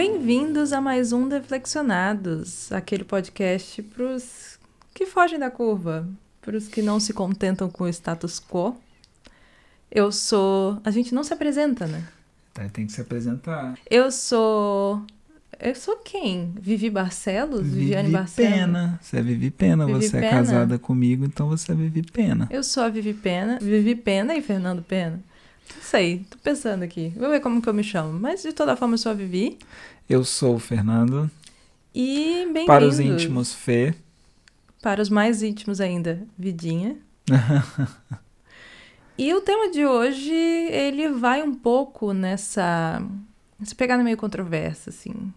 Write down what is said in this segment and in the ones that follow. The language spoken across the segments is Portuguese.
bem-vindos a mais um Deflexionados, aquele podcast para os que fogem da curva, para os que não se contentam com o status quo. Eu sou. A gente não se apresenta, né? É, tem que se apresentar. Eu sou. Eu sou quem? Vivi Barcelos? Viviane Vivi Barcelos? Pena. Você é Vivi Pena. Vivi você é Pena. casada comigo, então você é Vivi Pena. Eu sou a Vivi Pena. Vivi Pena e Fernando Pena? Não sei, tô pensando aqui. Vou ver como que eu me chamo. Mas de toda forma eu sou a Vivi. Eu sou o Fernando. E bem-vindos. Para os íntimos, Fê. Para os mais íntimos ainda, Vidinha. e o tema de hoje, ele vai um pouco nessa... Nessa pegada meio controversa, assim.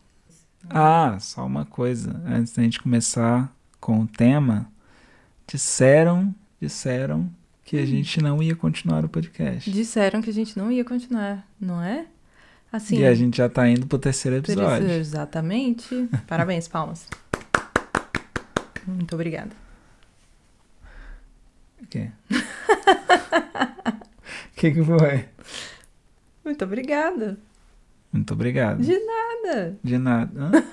Ah, só uma coisa. Antes da gente começar com o tema, disseram, disseram que Hum. a gente não ia continuar o podcast. Disseram que a gente não ia continuar, não é? Assim, E a gente já tá indo pro terceiro episódio. exatamente. Parabéns, palmas. Muito obrigada. O quê? O que, que foi? Muito obrigada. Muito obrigado. De nada. De nada.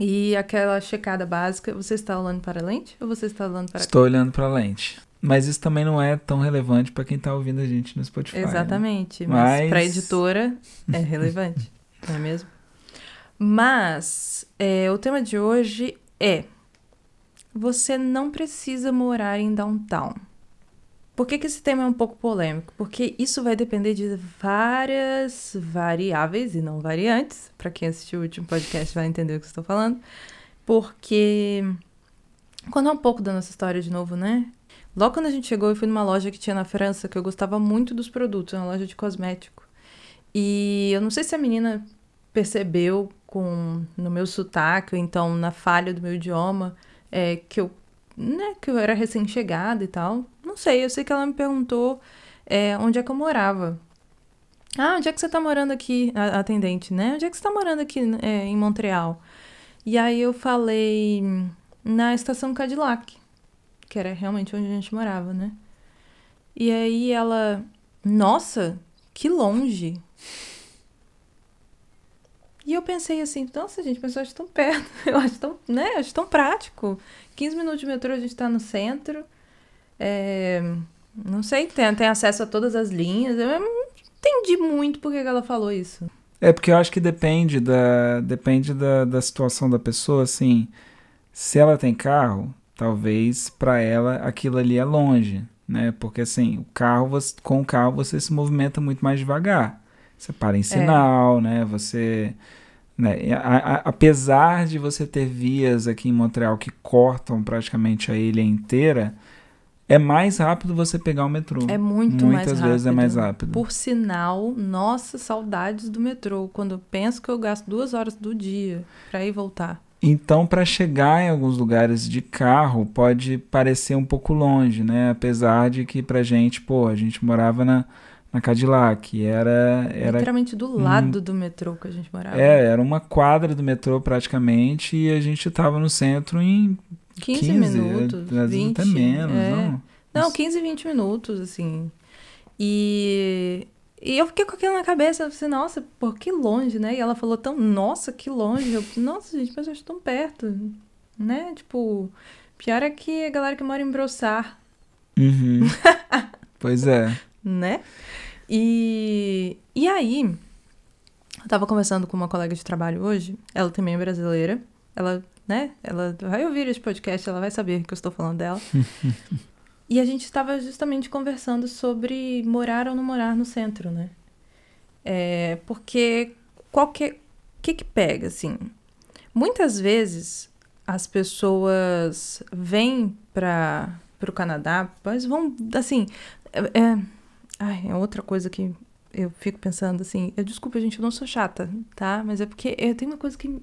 E aquela checada básica, você está olhando para a lente ou você está olhando para Estou olhando pra lente. Mas isso também não é tão relevante pra quem tá ouvindo a gente no Spotify. né? Exatamente, mas, Mas- para a editora é relevante, não é mesmo? Mas é, o tema de hoje é: você não precisa morar em downtown. Por que, que esse tema é um pouco polêmico? Porque isso vai depender de várias variáveis e não variantes. Para quem assistiu o último podcast vai entender o que eu estou falando. Porque contar um pouco da nossa história de novo, né? Logo quando a gente chegou, eu fui numa loja que tinha na França, que eu gostava muito dos produtos, uma loja de cosmético. E eu não sei se a menina percebeu com no meu sotaque, ou então na falha do meu idioma, é, que eu, né, que eu era recém-chegada e tal. Não sei, eu sei que ela me perguntou é, onde é que eu morava. Ah, onde é que você tá morando aqui, a atendente, né? Onde é que você tá morando aqui é, em Montreal? E aí eu falei na estação Cadillac que era realmente onde a gente morava, né? E aí ela, nossa, que longe. E eu pensei assim, nossa, gente, mas eu acho tão perto, eu acho tão, né, eu acho tão prático. 15 minutos de metrô, a gente tá no centro. É, não sei, tem, tem acesso a todas as linhas. Eu não entendi muito por que que ela falou isso. É porque eu acho que depende da depende da, da situação da pessoa, assim. Se ela tem carro, talvez pra ela aquilo ali é longe, né? Porque assim, o carro você- com o carro você se movimenta muito mais devagar. Você para em sinal, né? Você né? a- a- apesar de você ter vias aqui em Montreal que cortam praticamente a ilha inteira, é mais rápido você pegar o metrô. É muito mais Muitas rápido. vezes é mais rápido. Por sinal, nossa, saudades do metrô. Quando eu penso que eu gasto duas horas do dia pra ir voltar. Então, para chegar em alguns lugares de carro, pode parecer um pouco longe, né? Apesar de que pra gente, pô, a gente morava na, na Cadillac, era, era, Literalmente do lado do metrô que a gente morava. é, era uma quadra do metrô praticamente, e a gente tava no centro em 15, 15, minutos, às vezes 20. até menos, é. não? Não, 15, 20 minutos, assim. E, e eu fiquei com aquilo na cabeça. Eu falei, nossa, pô, que longe, né? E ela falou tão, nossa, que longe. Eu, nossa, gente, mas eu acho tão perto, né? Tipo, pior é que a galera que mora em Brossard, Uhum. pois é. né? E, e aí, eu tava conversando com uma colega de trabalho hoje, ela também é brasileira, ela, né, ela vai ouvir esse podcast, ela vai saber que eu estou falando dela. e a gente estava justamente conversando sobre morar ou não morar no centro, né? É, porque qualquer, o que que pega, assim? Muitas vezes as pessoas vêm para o Canadá, mas vão, assim, é, é, é outra coisa que eu fico pensando assim, eu desculpa, gente, eu não sou chata, tá? Mas é porque eu tenho uma coisa que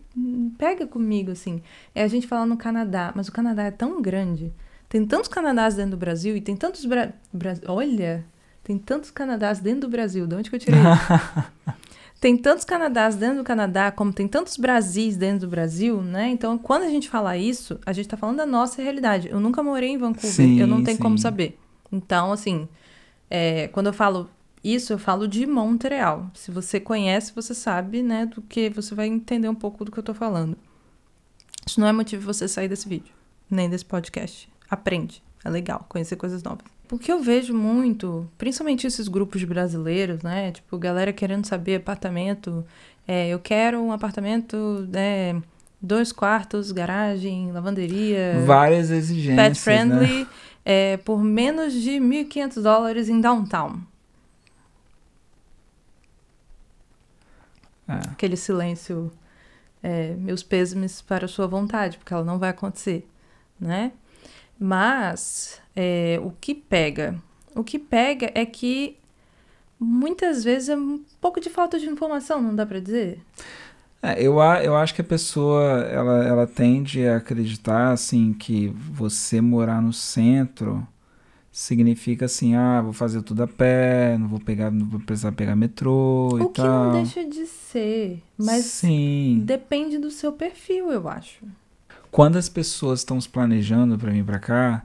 pega comigo, assim, é a gente falar no Canadá, mas o Canadá é tão grande, tem tantos Canadás dentro do Brasil e tem tantos Bra... Bra- olha, tem tantos Canadás dentro do Brasil, de onde que eu tirei isso? Tem tantos Canadás dentro do Canadá, como tem tantos Brasis dentro do Brasil, né? Então, quando a gente fala isso, a gente tá falando da nossa realidade. Eu nunca morei em Vancouver, Sim, eu não tenho como sim. saber. Então, assim, é, quando eu falo Isso eu falo de Montreal. Se você conhece, você sabe, né, do que você vai entender um pouco do que eu tô falando. Isso não é motivo você sair desse vídeo, nem desse podcast. Aprende, é legal conhecer coisas novas. Porque eu vejo muito, principalmente esses grupos de brasileiros, né? Tipo, galera querendo saber apartamento. É, eu quero um apartamento, né? Dois quartos, garagem, lavanderia. Várias exigências. Pet friendly, Né? é, por menos de 1.500 dólares em downtown. É. Aquele silêncio, é, meus pêsames para a sua vontade, porque ela não vai acontecer, né? Mas é, o que pega? O que pega é que muitas vezes é um pouco de falta de informação, não dá pra dizer? É, eu, eu acho que a pessoa ela, ela tende a acreditar assim que você morar no centro significa assim, ah, vou fazer tudo a pé, não vou pegar, não vou precisar pegar metrô e O que tal. não deixa de ser, mas Sim. depende do seu perfil, eu acho. Quando as pessoas estão se planejando para vir para cá,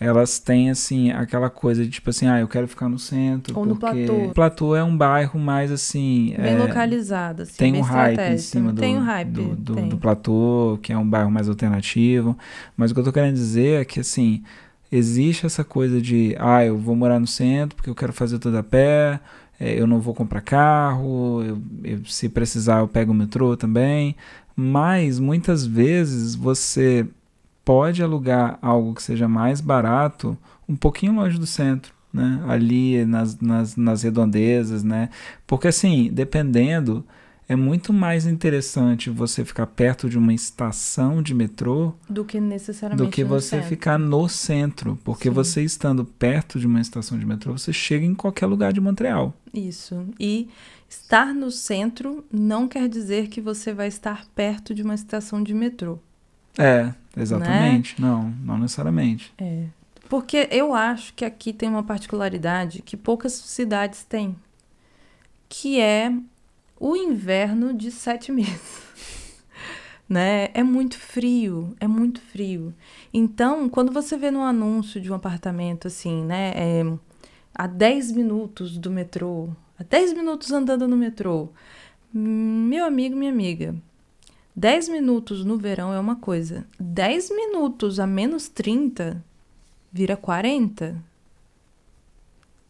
elas têm assim aquela coisa de tipo assim, ah, eu quero ficar no centro Ou no porque platô. o platô é um bairro mais assim, Bem é, localizado, assim, tem um hype em cima do, Tem um hype, do, do, do platô, que é um bairro mais alternativo. Mas o que eu tô querendo dizer é que, assim, existe essa coisa de, ah, eu vou morar no centro porque eu quero fazer tudo a pé, eh, eu não vou comprar carro, eu- eu- se precisar eu pego o metrô também. Mas, muitas vezes, você pode alugar algo que seja mais barato um pouquinho longe do centro. Né? Ali nas, nas, nas redondezas, né? Porque assim, dependendo, é muito mais interessante você ficar perto de uma estação de metrô Do que necessariamente do que você centro. ficar no centro. Porque Sim. você estando perto de uma estação de metrô, você chega em qualquer lugar de Montreal. Isso. E estar no centro não quer dizer que você vai estar perto de uma estação de metrô. É, Né? exatamente. Não, não necessariamente. É. Porque eu acho que aqui tem uma particularidade que poucas cidades têm, que é o inverno de sete meses. né? É muito frio, é muito frio. Então, quando você vê no anúncio de um apartamento assim, né, é, a 10 minutos do metrô, a 10 minutos andando no metrô, meu amigo, minha amiga, 10 minutos no verão é uma coisa, 10 minutos a menos 30 vira 40.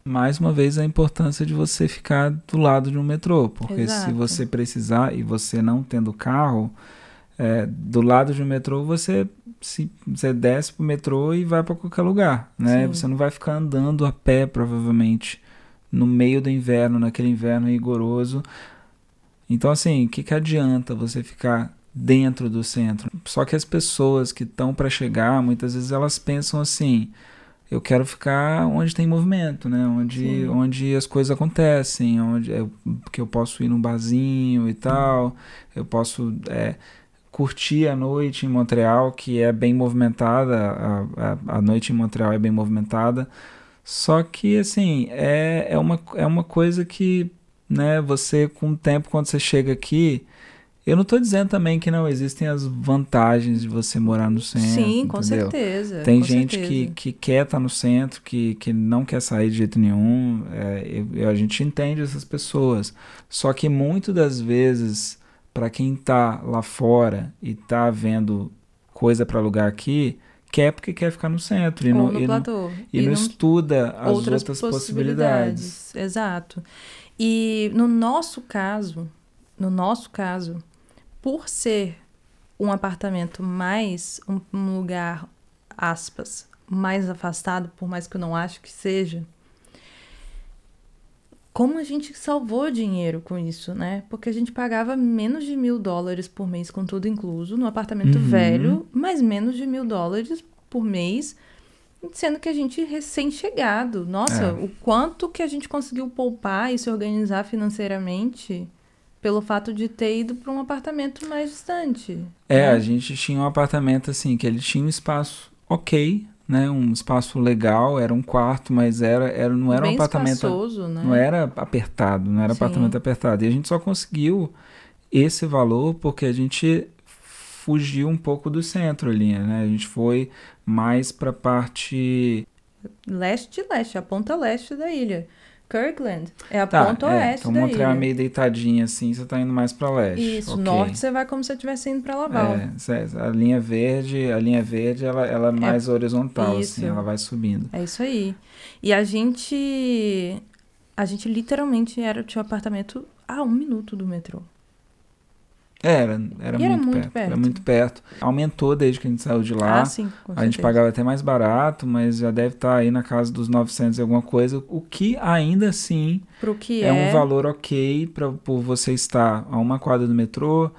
Mais uma vez, a importância de você ficar do lado de um metrô. Porque se Exato. você precisar e você não tendo carro, é, do lado de um metrô você, se, você desce pro metrô e vai para qualquer lugar. Né? Sim. Você não vai ficar andando a pé, provavelmente, no meio do inverno, naquele inverno rigoroso. Então, assim, o que, que adianta você ficar dentro do centro? Só que as pessoas que estão para chegar, muitas vezes elas pensam assim: eu quero ficar onde tem movimento, né? Onde, Sim. onde as coisas acontecem, onde é, que eu posso ir num barzinho e tal, eu posso é, curtir a noite em Montreal, que é bem movimentada, a, a, a noite em Montreal é bem movimentada. Só que, assim, é, é, uma, é uma coisa que, né, você, com o tempo, quando você chega aqui, eu não tô dizendo também que não existem as vantagens de você morar no centro. Sim, com entendeu? certeza. Tem com gente certeza. que, que quer estar no centro, que, que não quer sair de jeito nenhum. É, eu- a gente entende essas pessoas. Só que muitas das vezes, para quem tá lá fora e tá vendo coisa para alugar aqui, quer porque quer ficar no centro. E, Ou não, no e, não, platô. e não estuda as outras, outras, possibilidades. possibilidades. Exato. E no nosso caso, no nosso caso, por ser um apartamento mais um, um lugar aspas mais afastado, por mais que eu não acho que seja, como a gente salvou dinheiro com isso, né? Porque a gente pagava menos de mil dólares por mês com tudo incluso no apartamento Uhum. velho, mas menos de mil dólares por mês sendo que a gente recém-chegado. Nossa, É. o quanto que a gente conseguiu poupar e se organizar financeiramente pelo fato de ter ido para um apartamento mais distante. É, né? a gente tinha um apartamento assim, que ele tinha um espaço ok, né? Um espaço legal, era um quarto, mas era, era, não era Bem um apartamento. espaçoso, né? Não era apertado, não era Sim. apartamento apertado. E a gente só conseguiu esse valor porque a gente fugiu um pouco do centro ali, né? A gente foi mais pra parte. Leste leste, a ponta leste da ilha. Kirkland é a Tá, ponta é, oeste então da Montreal é ilha. meio deitadinha assim, você tá indo mais pra leste. Isso, ok. norte você vai como se você estivesse indo pra Laval. É, cê- a linha verde, a linha verde, ela, ela é mais horizontal, isso. assim, ela vai subindo. É isso aí. E a gente. A gente literalmente era, tinha um apartamento a um minuto do metrô. Era, era, E era muito, muito perto, perto. Era muito perto. Aumentou desde que a gente saiu de lá. ah, sim, a gente pagava até mais barato, mas já deve estar aí na casa dos 900 e alguma coisa, o que ainda assim Pro que é, é. um valor ok pra, por você estar a uma quadra do metrô,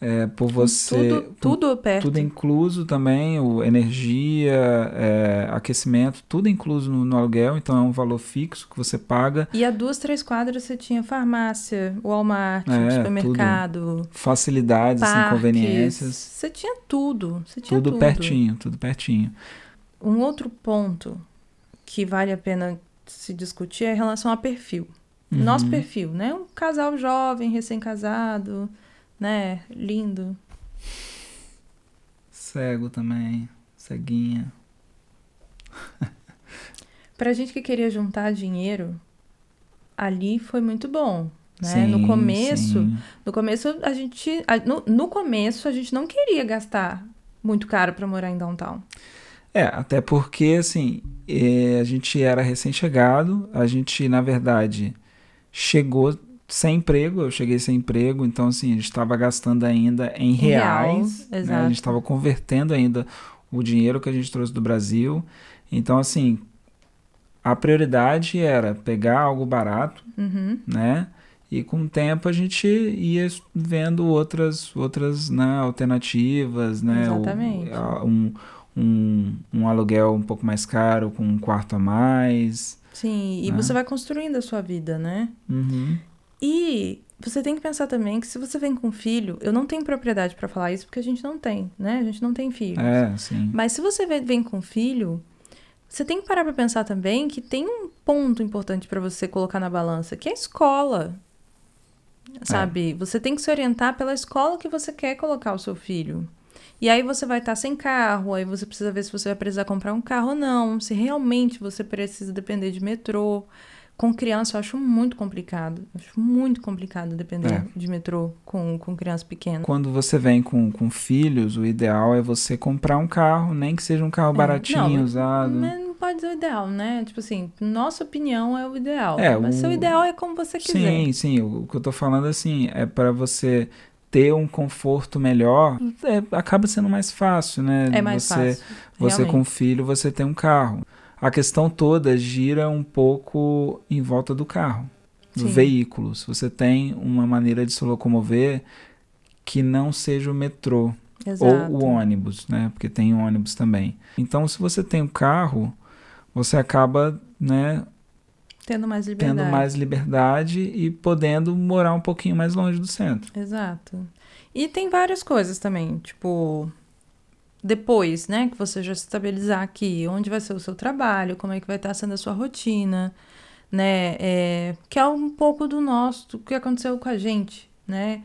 é, por você... Tudo, tudo perto. tudo incluso também, o energia, é, aquecimento, tudo incluso no, no aluguel, então é um valor fixo que você paga. E a duas, três quadras você tinha farmácia, Walmart, É, supermercado, Facilidades, assim, parques. conveniências, Você tinha tudo. Você tinha tudo tudo. pertinho, tudo pertinho. Um outro ponto que vale a pena se discutir é em relação a perfil. Uhum. Nosso perfil, né? Um casal jovem, recém-casado, né? Lindo. Cego também, ceguinha. Pra gente que queria juntar dinheiro, ali foi muito bom. Né? Sim, no começo, sim. no começo a gente, no, no começo a gente não queria gastar muito caro pra morar em downtown. É, até porque, assim, eh, a gente era recém-chegado, a gente, na verdade, chegou sem emprego, eu cheguei sem emprego, então, assim, a gente estava gastando ainda em Real, reais, né? A gente estava convertendo ainda o dinheiro que a gente trouxe do Brasil, então, assim, a prioridade era pegar algo barato, Uhum. né? E com o tempo a gente ia vendo outras, outras né, alternativas, né? O- Exatamente. a- um, um, um aluguel um pouco mais caro, com um quarto a mais. Sim, e Né? você vai construindo a sua vida, né? Uhum. E você tem que pensar também que se você vem com filho, eu não tenho propriedade pra falar isso porque a gente não tem, né? A gente não tem filhos. É, sim. Mas se você vem- com filho, você tem que parar pra pensar também que tem um ponto importante pra você colocar na balança, que é a escola. Sabe? Você tem que se orientar pela escola que você quer colocar o seu filho. E aí você vai estar sem carro, aí você precisa ver se você vai precisar comprar um carro ou não, se realmente você precisa depender de metrô. Com criança eu acho muito complicado. Eu acho muito complicado depender É. de metrô com, com criança pequena. Quando você vem com, com filhos, o ideal é você comprar um carro, nem que seja um carro baratinho, É, Não, usado. Mas não pode ser o ideal, né? Tipo assim, nossa opinião é o ideal. É, mas o- seu ideal é como você quiser. Sim, sim. O, que eu tô falando assim é para você ter um conforto melhor, é, acaba sendo mais fácil, né? É mais você, fácil. Você realmente. com filho, você tem um carro. A questão toda gira um pouco em volta do carro, do Sim. veículo. Se você tem uma maneira de se locomover que não seja o metrô Exato. ou o ônibus, né? Porque tem ônibus também. Então, se você tem um carro, você acaba, né, Tendo mais liberdade. tendo mais liberdade e podendo morar um pouquinho mais longe do centro. Exato. E tem várias coisas também, tipo, depois, né, que você já se estabilizar aqui, onde vai ser o seu trabalho, como é que vai estar sendo a sua rotina, né, é, que é um pouco do nosso, do que aconteceu com a gente, né,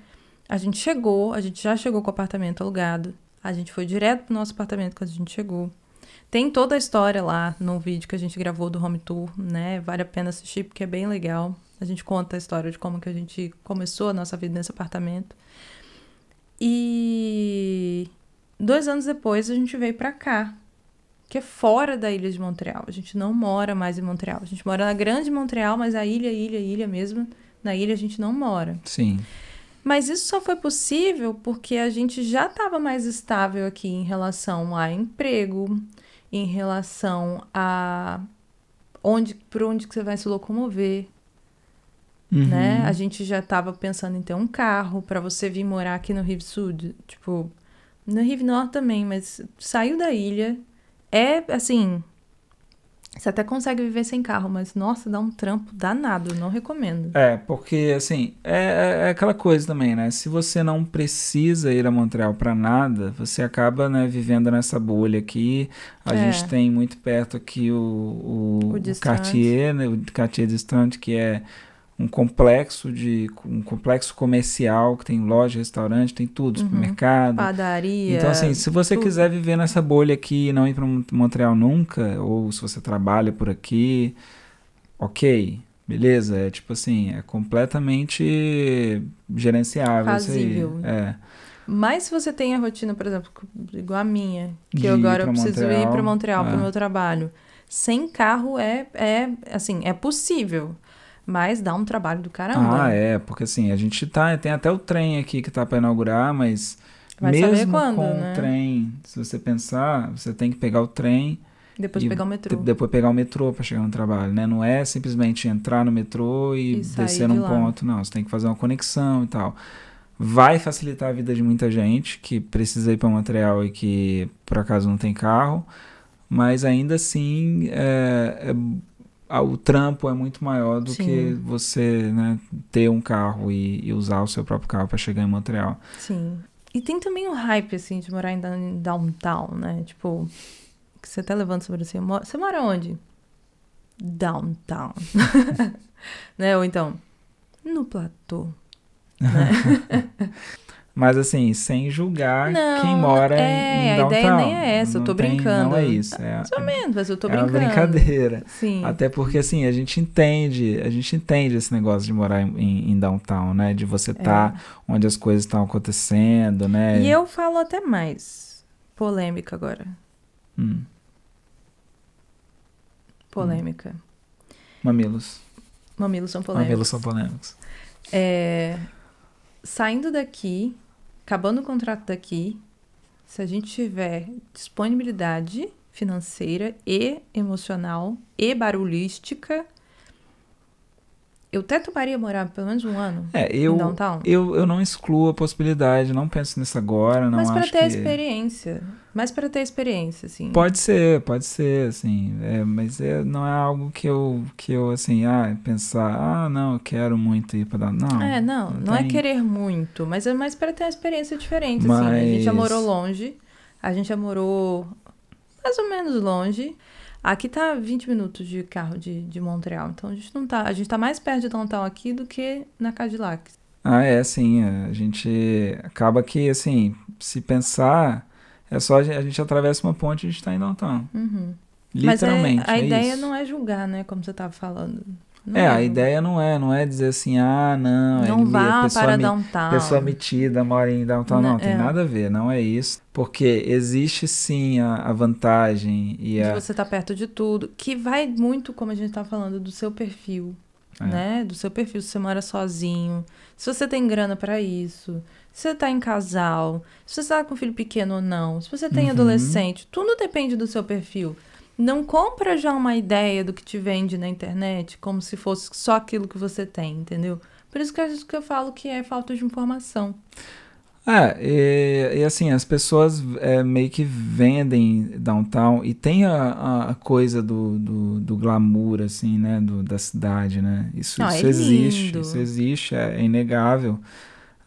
a gente chegou, a gente já chegou com o apartamento alugado, a gente foi direto pro nosso apartamento quando a gente chegou, tem toda a história lá no vídeo que a gente gravou do home tour, né, vale a pena assistir porque é bem legal, a gente conta a história de como que a gente começou a nossa vida nesse apartamento. E dois anos depois a gente veio pra cá, que é fora da ilha de Montreal. A gente não mora mais em Montreal. A gente mora na grande Montreal, mas a ilha, ilha, ilha mesmo, na ilha a gente não mora. Sim. Mas isso só foi possível porque a gente já estava mais estável aqui em relação a emprego, em relação a onde, por onde que você vai se locomover, Uhum. né? A gente já tava pensando em ter um carro para você vir morar aqui no Rio Sul, tipo, no Rio Norte também, mas saiu da ilha, é assim, você até consegue viver sem carro, mas nossa, dá um trampo danado, não recomendo. É, porque assim, é, é aquela coisa também, né? Se você não precisa ir a Montreal para nada, você acaba, né, vivendo nessa bolha aqui. A É. gente tem muito perto aqui o, o, O o. Cartier, né? O Cartier Distante, que é um complexo de um complexo comercial que tem loja, restaurante, tem tudo, Uhum. supermercado. Padaria. Então, assim, se você tudo. quiser viver nessa bolha aqui e não ir para Montreal nunca, ou se você trabalha por aqui, ok, Beleza? É tipo assim, é completamente gerenciável Fazível. isso aí. É. Mas se você tem a rotina, por exemplo, igual a minha, que De eu ir agora eu preciso ir Montreal, para Montreal para é. o meu trabalho, sem carro é, é assim, é possível, mas dá um trabalho do caramba. Ah, é, porque assim, a gente tá. Tem até o trem aqui que tá para inaugurar, mas Vai saber mesmo quando, com né? o trem, se você pensar, você tem que pegar o trem Depois e pegar o metrô. depois pegar o metrô para chegar no trabalho, né? Não é simplesmente entrar no metrô e, E descer de num ponto, não. Você tem que fazer uma conexão e tal. Vai facilitar a vida de muita gente que precisa ir para Montreal e que por acaso não tem carro, mas ainda assim é, é- o trampo é muito maior do Sim. que você né, ter um carro e, e usar o seu próprio carro para chegar em Montreal. Sim. E tem também o hype, assim, de morar em down- em downtown, né? Tipo, que você tá levando sobre mo- Você mora onde? Downtown. né? Ou então, no platô. Mas assim, sem julgar Não, quem mora é, em a downtown. ideia nem é essa, eu Não tô tem- brincando. Não é isso. É, Mais ou menos, mas eu tô é uma brincando. brincadeira. Sim. Até porque assim, a gente entende, a gente entende esse negócio de morar em, em- downtown, né? De você estar onde as coisas estão acontecendo, né? É. E eu falo até mais. Polêmica agora. Hum, Polêmica. mamilos. Mamilos são polêmicos. Mamilos são polêmicos. É, saindo daqui, acabando o contrato daqui, se a gente tiver disponibilidade financeira e emocional e barulhística, eu até toparia morar pelo menos um ano É, eu, downtown. eu, eu não excluo a possibilidade, não penso nisso agora, não mas para ter a que... experiência. Mas para ter experiência, assim. Pode ser, pode ser, assim, é, mas é, não é algo que eu, que eu, assim, ah, pensar, ah, não, eu quero muito ir pra dar, não. É, não, não, é tem- querer muito, mas é mais para ter uma experiência diferente, assim. A gente já Mas- morou longe, a gente já morou mais ou menos longe. Aqui tá 20 minutos de carro de, de Montreal, então a gente não tá, a gente tá mais perto de downtown aqui do que na Cadillac. Ah, é, sim, a gente acaba que, assim, se pensar, é só a gente, a gente atravessa uma ponte e a gente tá em downtown, Uhum. literalmente, Mas é, a é ideia isso. não é julgar, né, como você tava falando. Não É, a julgar. ideia não é, não é dizer assim, ah, não, é Não me- vá pessoa para me- downtown. Pessoa metida mora em downtown, não, Não, tem é. nada a ver, não é isso. Porque existe sim a, a vantagem e de a. você estar perto de tudo, que vai muito, como a gente tá falando, do seu perfil, É. né? Do seu perfil, se você mora sozinho, se você tem grana pra isso, se você tá em casal, se você tá com filho pequeno ou não, se você tem Uhum. adolescente, tudo depende do seu perfil. Não compra já uma ideia do que te vende na internet como se fosse só aquilo que você tem, entendeu? Por isso que eu, que eu falo que é falta de informação. É, e, e assim, as pessoas é, meio que vendem downtown e tem a, a- coisa do, do, do glamour, assim, né, do, da cidade, né? Isso, Não, é isso existe, lindo. isso existe, é, é inegável.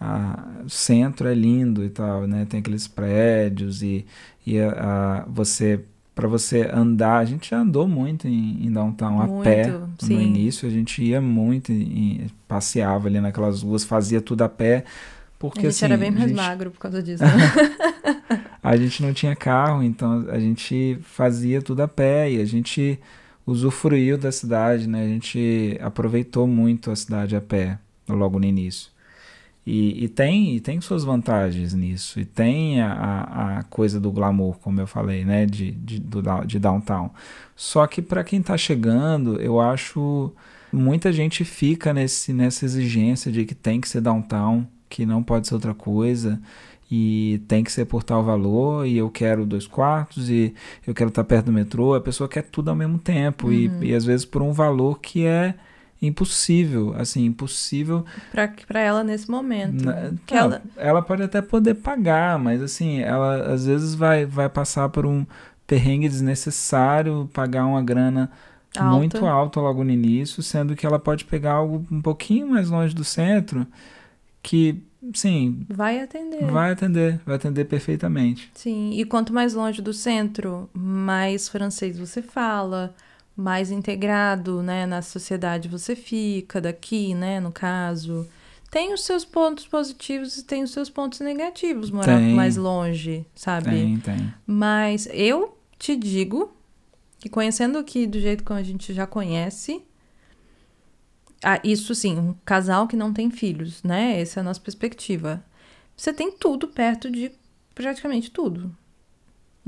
Ah, o centro é lindo e tal, né? Tem aqueles prédios e, e a, a- você, para você andar, a gente já andou muito em, em downtown a Muito, pé. No sim. início a gente ia muito, passeava ali naquelas ruas, fazia tudo a pé. Porque, a gente assim, era bem a mais gente- magro por causa disso. né? a gente não tinha carro, então a gente fazia tudo a pé e a gente usufruiu da cidade, né? A gente aproveitou muito a cidade a pé logo no início. E, e tem, e tem suas vantagens nisso, e tem a, a, coisa do glamour, como eu falei, né? De, de, do, de downtown. Só que para quem tá chegando, eu acho muita gente fica nesse, nessa exigência de que tem que ser downtown, que não pode ser outra coisa e tem que ser por tal valor, e eu quero dois quartos, e eu quero estar perto do metrô, a pessoa quer tudo ao mesmo tempo, e, e às vezes por um valor que é impossível, assim, impossível. pra ela nesse momento. na- que não, ela, ela pode até poder pagar, mas assim, ela às vezes vai, vai passar por um perrengue desnecessário, pagar uma grana Alta. muito alta logo no início, sendo que ela pode pegar algo um pouquinho mais longe do centro, que, sim, vai atender. Vai atender, vai atender perfeitamente. Sim, e quanto mais longe do centro, mais francês você fala, mais integrado, né, na sociedade você fica, daqui, né, no caso. Tem os seus pontos positivos e tem os seus pontos negativos morar Tem. mais longe, sabe? Tem, tem. Mas eu te digo que conhecendo aqui do jeito como a gente já conhece, ah, isso sim, um casal que não tem filhos, né? Essa é a nossa perspectiva. Você tem tudo perto de praticamente tudo.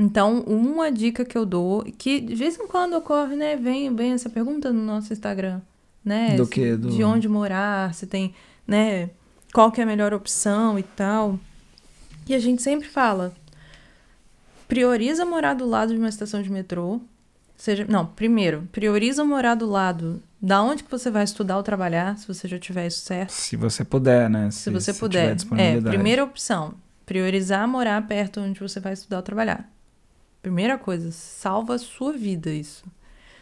Então, uma dica que eu dou, que de vez em quando ocorre, né? Vem, vem essa pergunta no nosso Instagram, né? Do que? Do... De onde morar, se tem, né? Qual que é a melhor opção e tal. E a gente sempre fala, prioriza morar do lado de uma estação de metrô. Seja, não, primeiro, prioriza morar do lado da onde que você vai estudar ou trabalhar, se você já tiver isso certo. Se você puder, né? Se, se você se puder. É, primeira opção, priorizar morar perto onde você vai estudar ou trabalhar. Primeira coisa, salva a sua vida isso.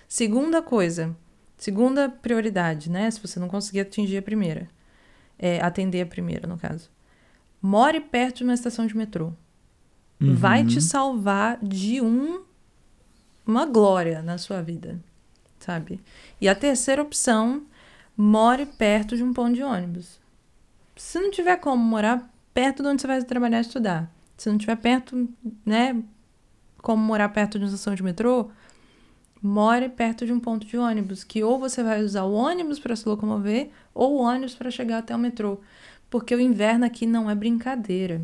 Segunda coisa, segunda prioridade, né? Se você não conseguir atingir a primeira, é, atender a primeira, no caso. More perto de uma estação de metrô. Uhum. Vai te salvar de um uma glória na sua vida, sabe? E a terceira opção, more perto de um ponto de ônibus. Se não tiver como morar perto de onde você vai trabalhar e estudar, se não tiver perto, né, como morar perto de uma estação de metrô, more perto de um ponto de ônibus, que ou você vai usar o ônibus para se locomover ou o ônibus para chegar até o metrô, porque o inverno aqui não é brincadeira.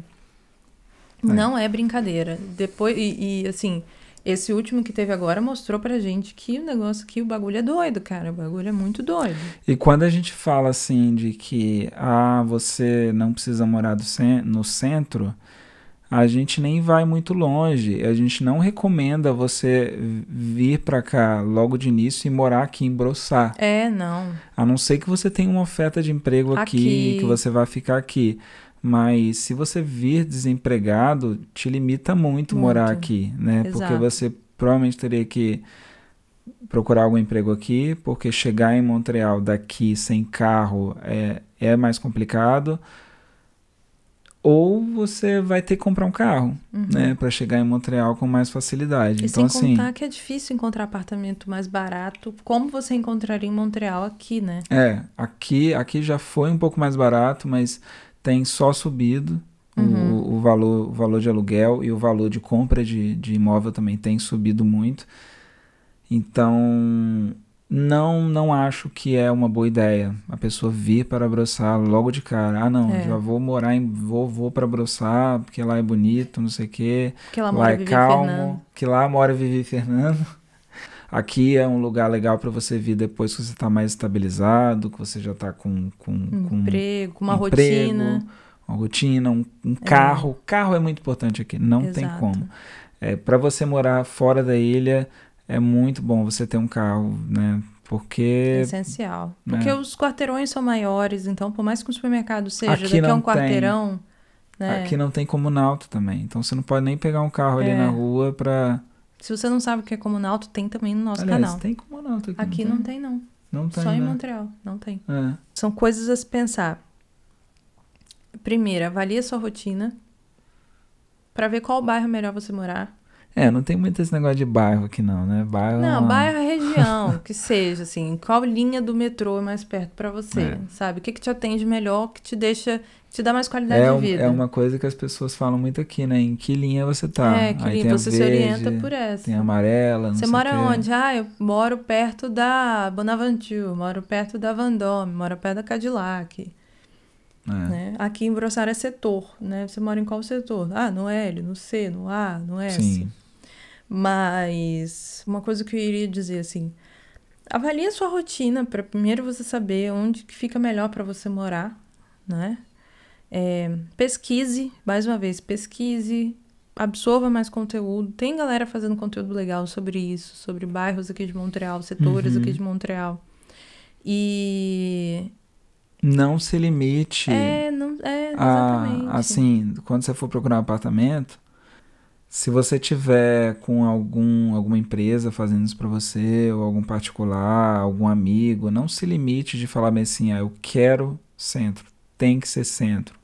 É. Não é brincadeira. Depois e, e, assim, esse último que teve agora mostrou pra gente que o negócio aqui, o bagulho é doido, cara. O bagulho é muito doido. E quando a gente fala assim de que ah, você não precisa morar no centro, a gente nem vai muito longe. A gente não recomenda você vir para cá logo de início e morar aqui em Brossá. É, não. A não ser que você tenha uma oferta de emprego aqui, aqui que você vai ficar aqui. Mas se você vir desempregado, te limita muito, muito. morar aqui, né? Exato. Porque você provavelmente teria que procurar algum emprego aqui, porque chegar em Montreal daqui sem carro é, é mais complicado ou você vai ter que comprar um carro, uhum. né, para chegar em Montreal com mais facilidade. E então sem assim, contar que é difícil encontrar apartamento mais barato, como você encontraria em Montreal aqui, né? É, aqui, aqui já foi um pouco mais barato, mas tem só subido uhum. o, o, valor, o valor de aluguel e o valor de compra de, de imóvel também tem subido muito. Então, não não acho que é uma boa ideia a pessoa vir para Brossard logo de cara. Ah, não, é. já vou morar em vou vou para Brossard porque lá é bonito, não sei o quê. Que lá, lá é calmo, Fernando. que lá mora Vivi Fernando. Aqui é um lugar legal para você vir depois que você está mais estabilizado, que você já está com, com, um com emprego, uma emprego, rotina. Uma rotina, um, um é. carro. Carro é muito importante aqui, não Exato. tem como. É, para você morar fora da ilha, é muito bom você ter um carro, né? Porque. É essencial. Né? Porque os quarteirões são maiores, então, por mais que o supermercado seja aqui daqui a um quarteirão. Né? Aqui não tem comunalto também. Então você não pode nem pegar um carro ali é. na rua pra. Se você não sabe o que é comunalto, tem também no nosso Aliás, canal. Tem comunalto aqui. Aqui não tem, não. Tem, não. não tem, Só né? em Montreal, não tem. É. São coisas a se pensar. Primeiro, avalie a sua rotina para ver qual bairro é melhor você morar. É, não tem muito esse negócio de bairro aqui não, né? Bairro Não, é uma... bairro é região, que seja, assim, qual linha do metrô é mais perto para você, é. sabe? O que, que te atende melhor, que te deixa, te dá mais qualidade é, de vida. É uma coisa que as pessoas falam muito aqui, né? Em que linha você tá. É, que Aí linha, você verde, se orienta por essa. Tem amarela, não Você mora onde? Ah, eu moro perto da Bonaventure, moro perto da Vendôme, moro perto da Cadillac. É. Né? Aqui em Brossard é setor, né? Você mora em qual setor? Ah, no L, no C, no A, no S. Sim. Mas uma coisa que eu iria dizer assim, avalie a sua rotina para primeiro você saber onde que fica melhor para você morar, né? É, pesquise, mais uma vez, pesquise, absorva mais conteúdo. Tem galera fazendo conteúdo legal sobre isso, sobre bairros aqui de Montreal, setores uhum. aqui de Montreal. E não se limite. É, não, é exatamente. A, assim, quando você for procurar um apartamento, se você tiver com algum, alguma empresa fazendo isso para você, ou algum particular, algum amigo, não se limite de falar bem assim, ah, eu quero centro, tem que ser centro.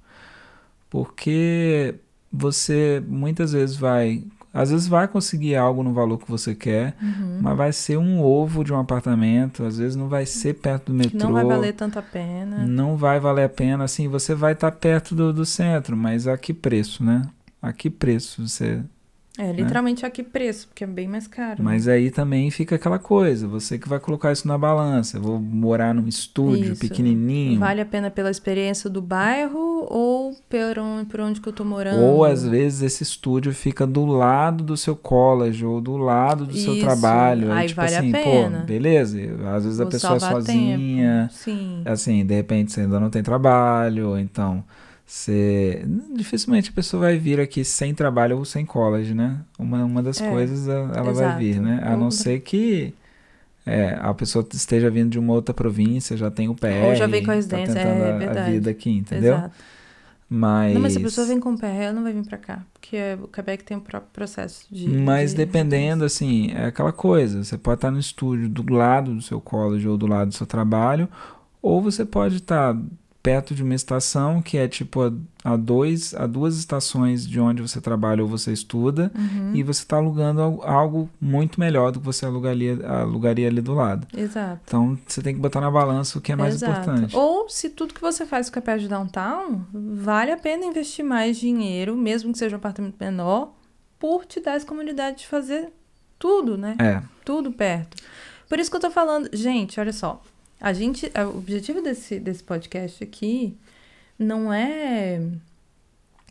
Porque você muitas vezes vai, às vezes vai conseguir algo no valor que você quer, uhum. mas vai ser um ovo de um apartamento, às vezes não vai ser perto do metrô. Não vai valer tanto a pena. Não vai valer a pena, assim, você vai estar tá perto do, do centro, mas a que preço, né? A que preço você É, literalmente aqui preço, porque é bem mais caro. Mas aí também fica aquela coisa, você que vai colocar isso na balança. Eu vou morar num estúdio Isso. pequenininho. Vale a pena pela experiência do bairro ou por onde, por onde que eu tô morando? Ou às vezes esse estúdio fica do lado do seu college ou do lado do seu Isso. trabalho. Aí tipo vale a assim, pena. pô, beleza. Às vezes a Vou pessoa é sozinha. tempo. Sim. Assim, de repente você ainda não tem trabalho, então você. Dificilmente a pessoa vai vir aqui sem trabalho ou sem college, né? Uma, uma das É, coisas a- ela vai exato. vir, né? A não Ou- ser que. é, a pessoa esteja vindo de uma outra província, já tem o PR, Ou já vem com a tá residência, tentando é a- a, verdade. vida aqui, entendeu? Exato. Mas, Não, mas se a pessoa vem com PR, ela não vai vir pra cá. Porque o Quebec tem o próprio processo de. mas de dependendo, assim, é aquela coisa. Você pode estar no estúdio do lado do seu college ou do lado do seu trabalho, ou você pode estar perto de uma estação que é tipo a, a dois, a duas estações de onde você trabalha ou você estuda, Uhum. e você está alugando al- algo muito melhor do que você alugaria, alugaria ali do lado. Exato. Então você tem que botar na balança o que é mais Exato. importante. Ou se tudo que você faz fica perto de downtown, vale a pena investir mais dinheiro, mesmo que seja um apartamento menor, por te dar essa comunidade de fazer tudo, né? É, Tudo perto. Por isso que eu tô falando, gente, olha só. A gente, o objetivo desse, desse podcast aqui não é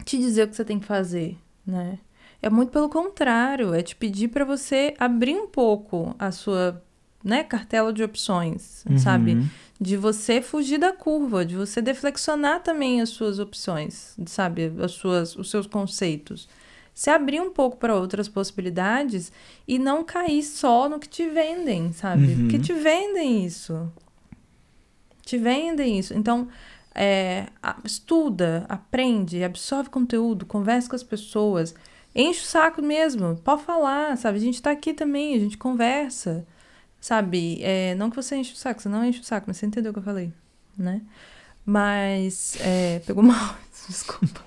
te dizer o que você tem que fazer, né? É muito pelo contrário, é te pedir para você abrir um pouco a sua, né, cartela de opções, sabe? uhum. de você fugir da curva, de você deflexionar também as suas opções, sabe, as suas, os seus conceitos. Se abrir um pouco para outras possibilidades e não cair só no que te vendem, sabe? Uhum. Porque te vendem isso. Te vendem isso. Então, é, estuda, aprende, absorve conteúdo, conversa com as pessoas, enche o saco mesmo, pode falar, sabe? A gente tá aqui também, a gente conversa. Sabe, é, não que você enche o saco, você não enche o saco, mas você entendeu o que eu falei, né? Mas, é, pegou mal, desculpa.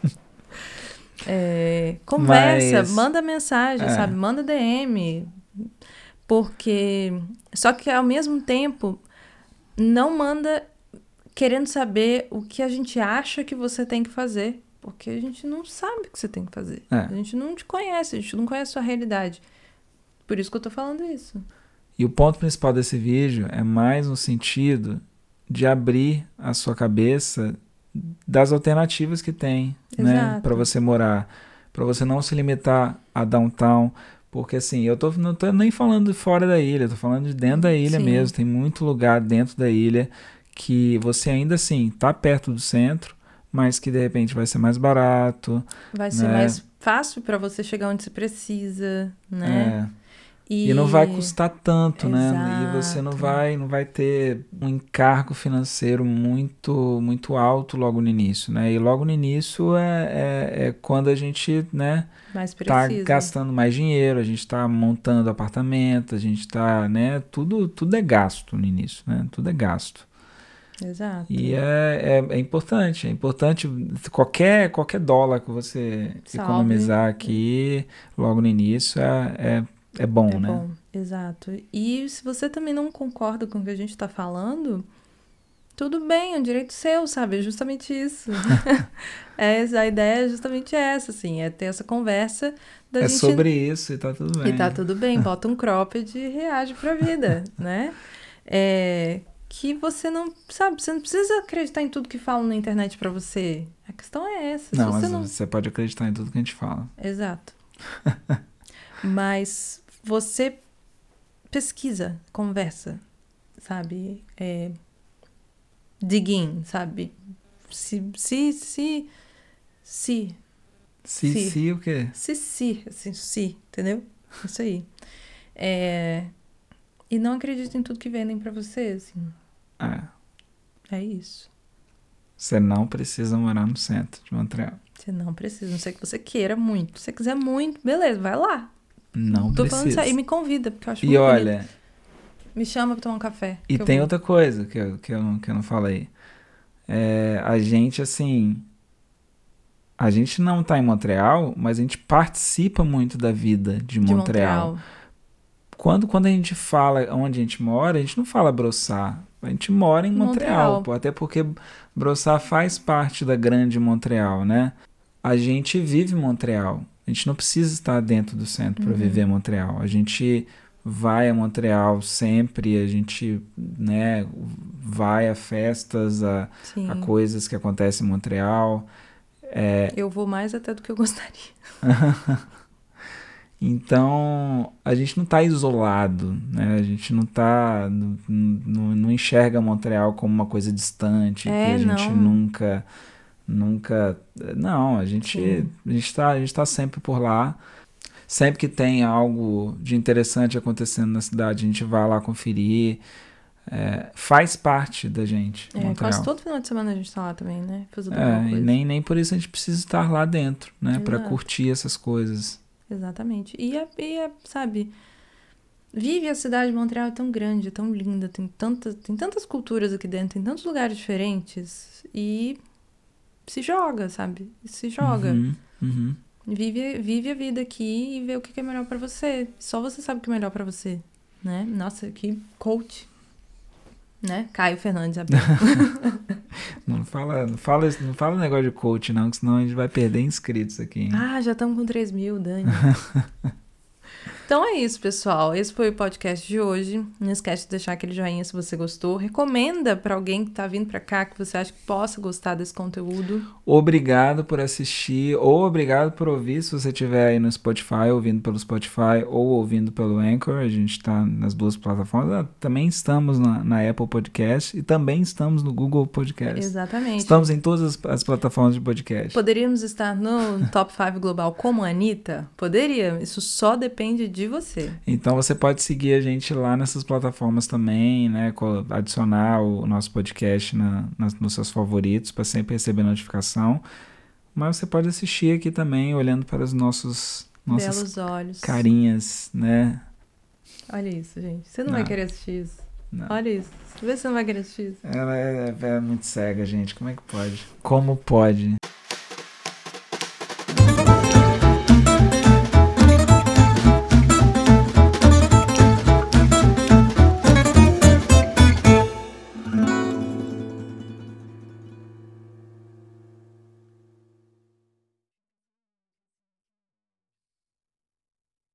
É, conversa, Mas- manda mensagem, é. sabe? Manda DM. Porque. Só que ao mesmo tempo, não manda querendo saber o que a gente acha que você tem que fazer. Porque a gente não sabe o que você tem que fazer. É. A gente não te conhece, a gente não conhece a sua realidade. Por isso que eu tô falando isso. E o ponto principal desse vídeo é mais no sentido de abrir a sua cabeça das alternativas que tem, né, Exato. para você morar, para você não se limitar a downtown, porque assim, eu tô, não tô nem falando de fora da ilha, tô falando de dentro da ilha Sim. mesmo, tem muito lugar dentro da ilha que você ainda assim tá perto do centro, mas que de repente vai ser mais barato, Vai ser né? mais fácil para você chegar onde você precisa, né? é, E não vai custar tanto, né? E você não Exato. vai, não vai ter um encargo financeiro muito, muito alto logo no início, né? E logo no início é, é, é quando a gente, né, mais tá gastando mais dinheiro, a gente tá montando apartamento, a gente tá, né, tudo, tudo é gasto no início, né? Tudo é gasto. Exato. E é, é, é importante, é importante qualquer, qualquer dólar que você Salve. economizar aqui logo no início é, é, é bom, é né? bom, exato. E se você também não concorda com o que a gente tá falando, tudo bem, é um direito seu, sabe? É justamente isso. é, a ideia é justamente essa, assim, é ter essa conversa da É gente sobre isso e tá tudo bem. E tá tudo bem, bota um cropped e reage pra vida, né? É, que você não, sabe, você não precisa acreditar em tudo que falam na internet pra você. A questão é essa. Não, se mas você não... você pode acreditar em tudo que a gente fala. Exato. mas você pesquisa, conversa, sabe? É, dig in, sabe? Se, se, se, se, Se, Sim. se o quê? se, se, assim, se, entendeu? Isso aí. É, e não acredita em tudo que vendem pra você, assim. É, É isso. você não precisa morar no centro de Montreal. Você não precisa, não sei que você queira muito. Se você quiser muito, beleza, vai lá. Não Tô falando isso precisa. aí, e me convida, porque eu acho E muito bonito. olha, Me chama pra tomar um café. e tem outra coisa que eu, que eu, não- que eu não falei. É, a gente, assim. A gente não tá em Montreal, mas a gente participa muito da vida de de Montreal. Montreal. Quando, quando a gente fala onde a gente mora, a gente não fala Brossard. A gente mora em Montreal, Montreal. pô, até porque Brossard faz parte da grande Montreal, né? A gente vive em Montreal. A gente não precisa estar dentro do centro para Uhum. viver Montreal. A gente vai a Montreal sempre, a gente né, vai a festas, a, a coisas que acontecem em Montreal. Eu vou mais até do que eu gostaria. Então, a gente não está isolado, né? A gente não tá, não, não, não enxerga Montreal como uma coisa distante, É, que a gente não. nunca, nunca, não, a gente, gente tá, sempre por lá. Sempre que tem algo de interessante acontecendo na cidade, a gente vai lá conferir. É, faz parte da gente, É, Montreal. quase todo final de semana a gente tá lá também, né? Fazendo É, nem, nem por isso a gente precisa estar lá dentro, né? Para curtir essas coisas. Exatamente. E é, e é, sabe, vive a cidade de Montreal é tão grande, é tão linda, tem tantas, tem tantas culturas aqui dentro, tem tantos lugares diferentes e se joga, sabe? Se joga. Uhum, uhum. Vive, vive a vida aqui e vê o que que é melhor pra você. Só você sabe o que é melhor pra você, né? Nossa, que coach. Né? Caio Fernandes abriu. Não fala, não fala, não fala negócio de coach, não, que senão a gente vai perder inscritos aqui. hein? ah, já estamos com 3 mil, Dani. Então é isso, pessoal. Esse foi o podcast de hoje. Não esquece de deixar aquele joinha se você gostou. Recomenda pra alguém que tá vindo pra cá que você acha que possa gostar desse conteúdo. Obrigado por assistir, ou obrigado por ouvir, se você estiver aí no Spotify, ouvindo pelo Spotify ou ouvindo pelo Anchor. A gente está nas duas plataformas. Ah, Também estamos na, na Apple Podcast e também estamos no Google Podcast. Exatamente. Estamos em todas as, as plataformas de podcast. Poderíamos estar no Top 5 Global como a Anitta? Poderia. Isso só depende de você. Então você pode seguir a gente lá nessas plataformas também, né? Adicionar o nosso podcast na- nas- nos seus favoritos para sempre receber notificação. Mas você pode assistir aqui também, olhando para os nossos nossas Belos olhos. carinhas, né? Olha isso, gente. Você não, Não. vai querer assistir isso. Não. Olha isso. Vê se você não vai querer assistir isso. Ela é, é muito cega, gente. Como é que pode? Como pode?